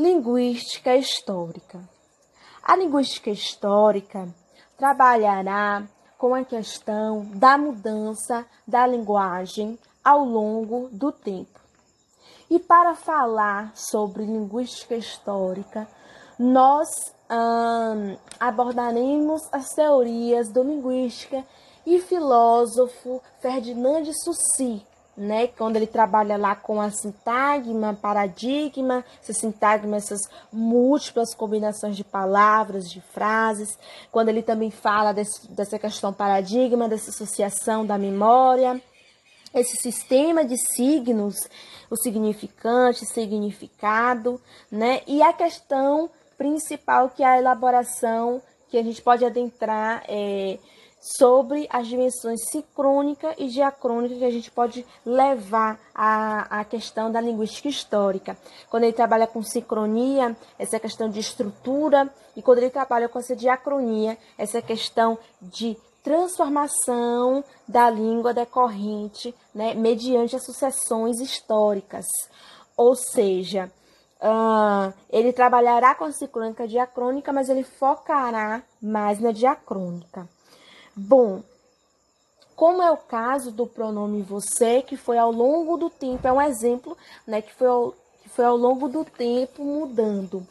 Linguística histórica. A linguística histórica trabalhará com a questão da mudança da linguagem ao longo do tempo. E para falar sobre linguística histórica, nós hum, abordaremos as teorias do linguística e filósofo Ferdinand Saussure, né? Quando ele trabalha lá com a sintagma, paradigma, essa sintagma, essas múltiplas combinações de palavras, de frases. Quando ele também fala desse, dessa questão paradigma, dessa associação da memória esse sistema de signos, o significante, significado, né? E a questão principal que é a elaboração que a gente pode adentrar é, sobre as dimensões sincrônica e diacrônica que a gente pode levar à, à questão da linguística histórica. Quando ele trabalha com sincronia, essa questão de estrutura, e quando ele trabalha com essa diacronia, essa questão de transformação da língua decorrente, né, mediante associações históricas. Ou seja, uh, ele trabalhará com a sincrônica diacrônica, mas ele focará mais na diacrônica. Bom, como é o caso do pronome você, que foi ao longo do tempo, é um exemplo, né, que foi ao, que foi ao longo do tempo mudando.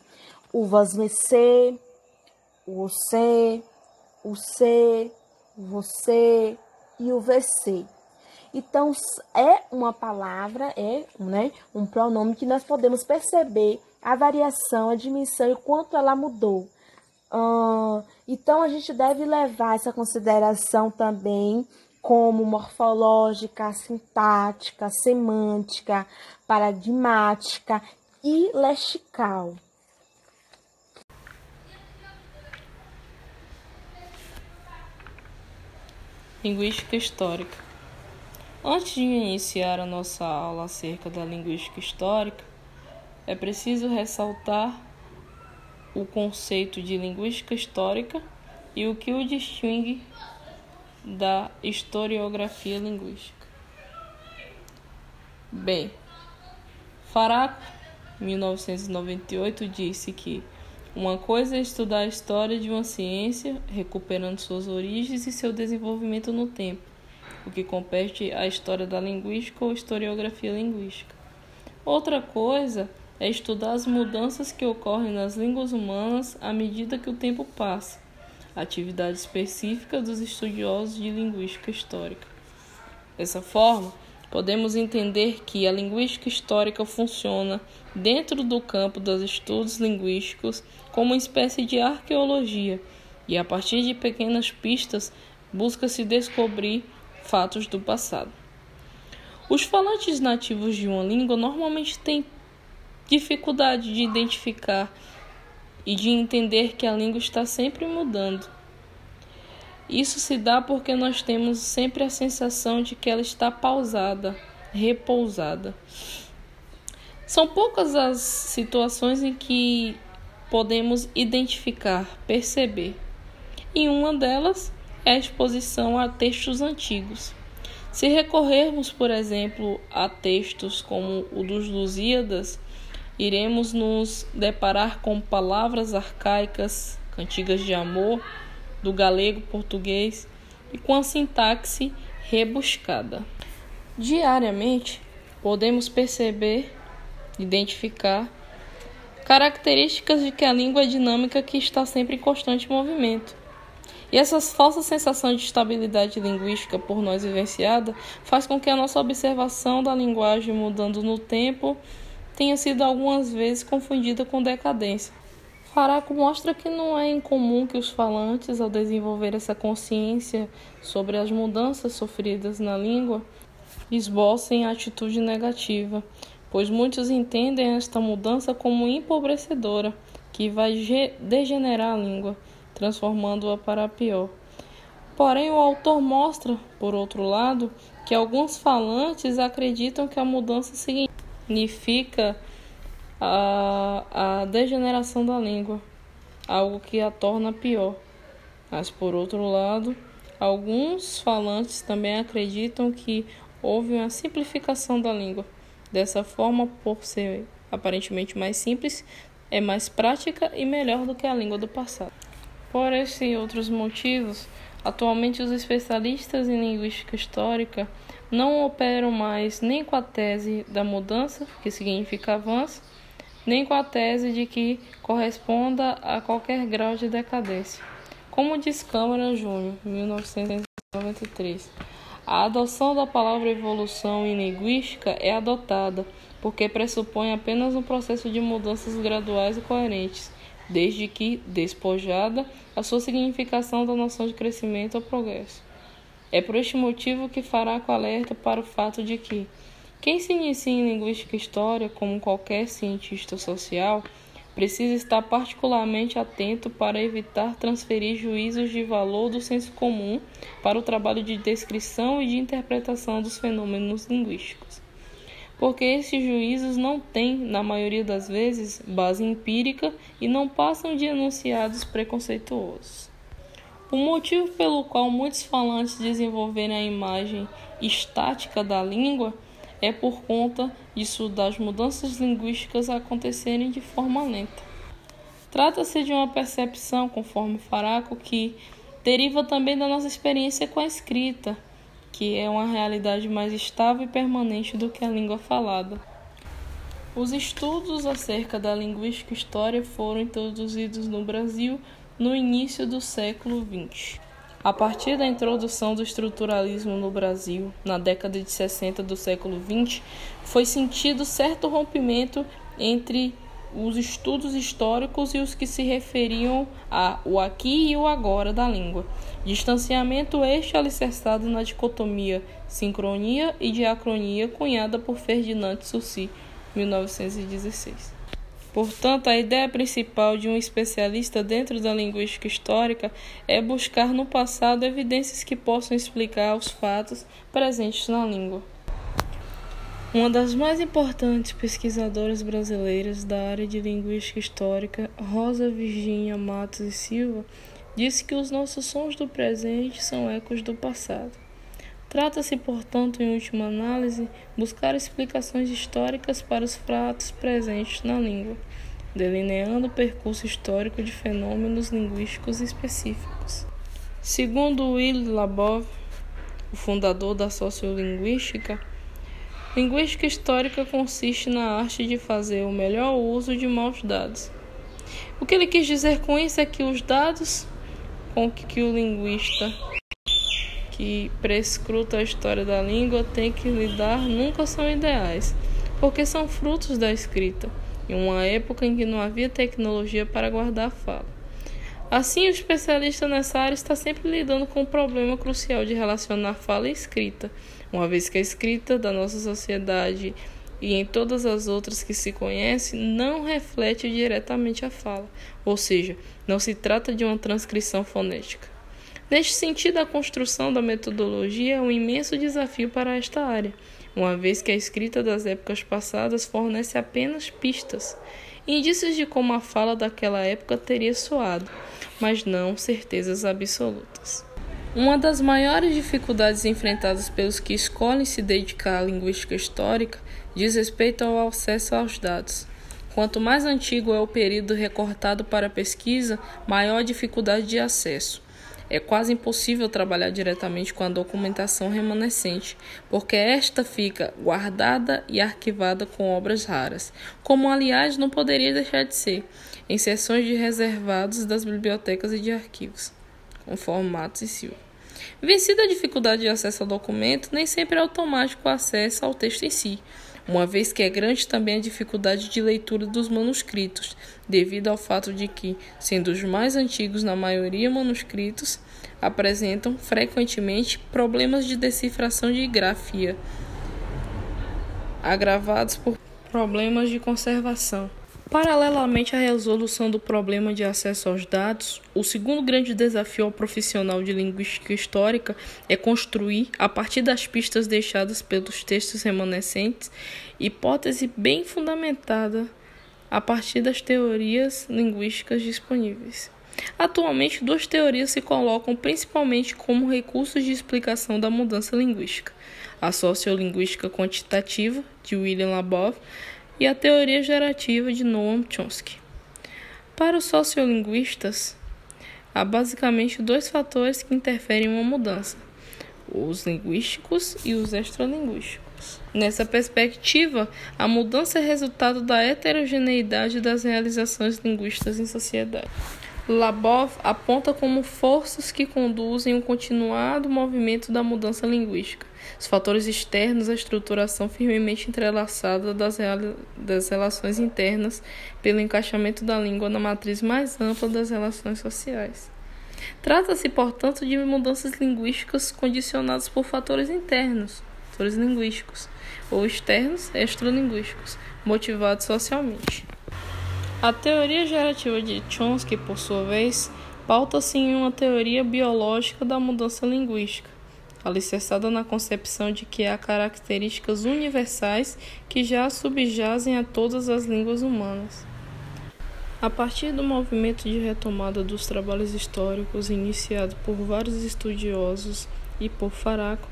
O você, o você, o ser, você e o VC. Então, é uma palavra, é né, um pronome que nós podemos perceber a variação, a dimensão e quanto ela mudou. Uh, então, a gente deve levar essa consideração também como morfológica, sintática, semântica, paradigmática e lexical. Linguística histórica. Antes de iniciar a nossa aula acerca da linguística histórica, é preciso ressaltar o conceito de linguística histórica e o que o distingue da historiografia linguística. Bem, Faraco, 1998, disse que uma coisa é estudar a história de uma ciência, recuperando suas origens e seu desenvolvimento no tempo, o que compete à história da linguística ou historiografia linguística. Outra coisa é estudar as mudanças que ocorrem nas línguas humanas à medida que o tempo passa, atividade específica dos estudiosos de linguística histórica. Dessa forma, podemos entender que a linguística histórica funciona dentro do campo dos estudos linguísticos como uma espécie de arqueologia e, a partir de pequenas pistas, busca-se descobrir fatos do passado. Os falantes nativos de uma língua normalmente têm dificuldade de identificar e de entender que a língua está sempre mudando isso se dá porque nós temos sempre a sensação de que ela está pausada, repousada. São poucas as situações em que podemos identificar, perceber. E uma delas é a exposição a textos antigos. Se recorrermos, por exemplo, a textos como o dos Lusíadas, iremos nos deparar com palavras arcaicas, cantigas de amor, do galego português e com a sintaxe rebuscada. Diariamente, podemos perceber, identificar características de que a língua é dinâmica que está sempre em constante movimento. E essa falsa sensação de estabilidade linguística por nós vivenciada faz com que a nossa observação da linguagem mudando no tempo tenha sido algumas vezes confundida com decadência. Faraco mostra que não é incomum que os falantes, ao desenvolver essa consciência sobre as mudanças sofridas na língua, esbocem atitude negativa, pois muitos entendem esta mudança como empobrecedora, que vai degenerar a língua, transformando-a para pior. Porém, o autor mostra, por outro lado, que alguns falantes acreditam que a mudança significa a, a degeneração da língua, algo que a torna pior. Mas, por outro lado, alguns falantes também acreditam que houve uma simplificação da língua. Dessa forma, por ser aparentemente mais simples, é mais prática e melhor do que a língua do passado. Por esses e outros motivos, atualmente os especialistas em linguística histórica não operam mais nem com a tese da mudança, que significa avanço, nem com a tese de que corresponda a qualquer grau de decadência. Como diz Câmara Júnior, 1993, a adoção da palavra evolução em linguística é adotada porque pressupõe apenas um processo de mudanças graduais e coerentes, desde que despojada a sua significação da noção de crescimento ou progresso. É por este motivo que Faraco alerta para o fato de que quem se inicia em linguística e história, como qualquer cientista social, precisa estar particularmente atento para evitar transferir juízos de valor do senso comum para o trabalho de descrição e de interpretação dos fenômenos linguísticos. Porque esses juízos não têm, na maioria das vezes, base empírica e não passam de enunciados preconceituosos. O motivo pelo qual muitos falantes desenvolverem a imagem estática da língua é por conta disso das mudanças linguísticas acontecerem de forma lenta. Trata-se de uma percepção, conforme Faraco, que deriva também da nossa experiência com a escrita, que é uma realidade mais estável e permanente do que a língua falada. Os estudos acerca da linguística história foram introduzidos no Brasil no início do século XX. A partir da introdução do estruturalismo no Brasil, na década de 60 do século XX, foi sentido certo rompimento entre os estudos históricos e os que se referiam a o aqui e o agora da língua. Distanciamento este alicerçado na dicotomia sincronia e diacronia cunhada por Ferdinand Saussure, 1916. Portanto, a ideia principal de um especialista dentro da linguística histórica é buscar no passado evidências que possam explicar os fatos presentes na língua. Uma das mais importantes pesquisadoras brasileiras da área de linguística histórica, Rosa Virginia Matos e Silva, disse que os nossos sons do presente são ecos do passado. Trata-se, portanto, em última análise, buscar explicações históricas para os fatos presentes na língua, delineando o percurso histórico de fenômenos linguísticos específicos. Segundo Will Labov, o fundador da sociolinguística, linguística histórica consiste na arte de fazer o melhor uso de maus dados. O que ele quis dizer com isso é que os dados com que o linguista que prescruta a história da língua tem que lidar nunca são ideais, porque são frutos da escrita, em uma época em que não havia tecnologia para guardar a fala. Assim, o especialista nessa área está sempre lidando com o problema crucial de relacionar fala e escrita, uma vez que a escrita da nossa sociedade e em todas as outras que se conhece não reflete diretamente a fala, ou seja, não se trata de uma transcrição fonética. Neste sentido, a construção da metodologia é um imenso desafio para esta área, uma vez que a escrita das épocas passadas fornece apenas pistas, indícios de como a fala daquela época teria soado, mas não certezas absolutas. Uma das maiores dificuldades enfrentadas pelos que escolhem se dedicar à linguística histórica diz respeito ao acesso aos dados. Quanto mais antigo é o período recortado para a pesquisa, maior a dificuldade de acesso. É quase impossível trabalhar diretamente com a documentação remanescente, porque esta fica guardada e arquivada com obras raras, como aliás não poderia deixar de ser, em seções de reservados das bibliotecas e de arquivos, conforme Matos e Silva. Vencida a dificuldade de acesso ao documento, nem sempre é automático o acesso ao texto em si, uma vez que é grande também a dificuldade de leitura dos manuscritos, devido ao fato de que, sendo os mais antigos na maioria manuscritos, apresentam frequentemente problemas de decifração de grafia, agravados por problemas de conservação. Paralelamente à resolução do problema de acesso aos dados, o segundo grande desafio ao profissional de linguística histórica é construir, a partir das pistas deixadas pelos textos remanescentes, hipótese bem fundamentada a partir das teorias linguísticas disponíveis. Atualmente, duas teorias se colocam principalmente como recursos de explicação da mudança linguística: a sociolinguística quantitativa, de William Labov, e a teoria gerativa de Noam Chomsky. Para os sociolinguistas, há basicamente dois fatores que interferem em uma mudança: os linguísticos e os extralinguísticos. Nessa perspectiva, a mudança é resultado da heterogeneidade das realizações linguísticas em sociedade. Labov aponta como forças que conduzem o continuado movimento da mudança linguística. Os fatores externos à estruturação firmemente entrelaçada das, das relações internas pelo encaixamento da língua na matriz mais ampla das relações sociais. Trata-se, portanto, de mudanças linguísticas condicionadas por fatores internos, fatores linguísticos, ou externos, extralinguísticos, motivados socialmente. A teoria gerativa de Chomsky, por sua vez, pauta-se em uma teoria biológica da mudança linguística, alicerçada na concepção de que há características universais que já subjazem a todas as línguas humanas. A partir do movimento de retomada dos trabalhos históricos iniciado por vários estudiosos e por Faraco,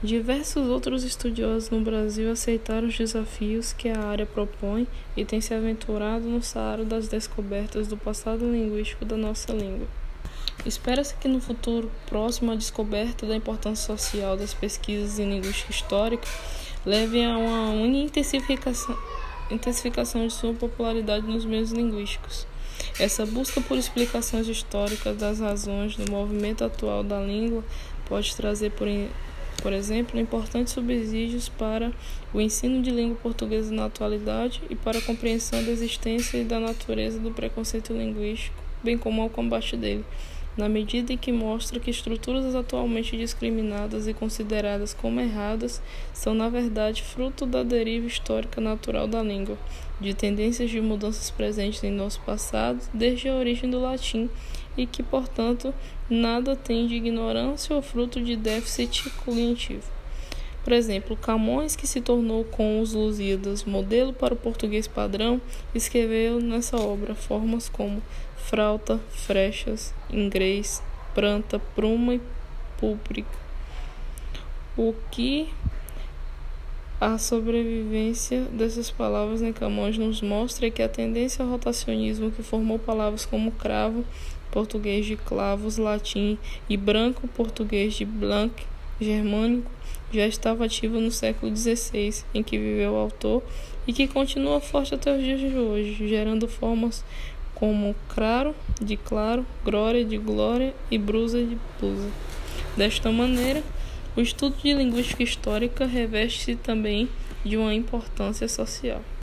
Diversos outros estudiosos no Brasil aceitaram os desafios que a área propõe e têm se aventurado no saara das descobertas do passado linguístico da nossa língua. Espera-se que no futuro próximo a descoberta da importância social das pesquisas em linguística histórica leve a uma intensificação, intensificação de sua popularidade nos meios linguísticos. Essa busca por explicações históricas das razões do movimento atual da língua pode trazer por por exemplo, importantes subsídios para o ensino de língua portuguesa na atualidade e para a compreensão da existência e da natureza do preconceito linguístico, bem como ao combate dele, na medida em que mostra que estruturas atualmente discriminadas e consideradas como erradas são, na verdade, fruto da deriva histórica natural da língua, de tendências de mudanças presentes em nosso passado desde a origem do latim e que, portanto, nada tem de ignorância ou fruto de déficit cognitivo. Por exemplo, Camões, que se tornou com os Lusíadas modelo para o português padrão, escreveu nessa obra formas como frauta, frechas, inglês, pranta, pruma e púbrica. O que a sobrevivência dessas palavras em Camões nos mostra é que a tendência ao rotacionismo que formou palavras como cravo, português de clavos, latim, e branco, português de blanc, germânico, já estava ativa no século XVI, em que viveu o autor, e que continua forte até os dias de hoje, gerando formas como claro, de claro, glória, de glória e brusa, de blusa. Desta maneira, o estudo de linguística histórica reveste-se também de uma importância social.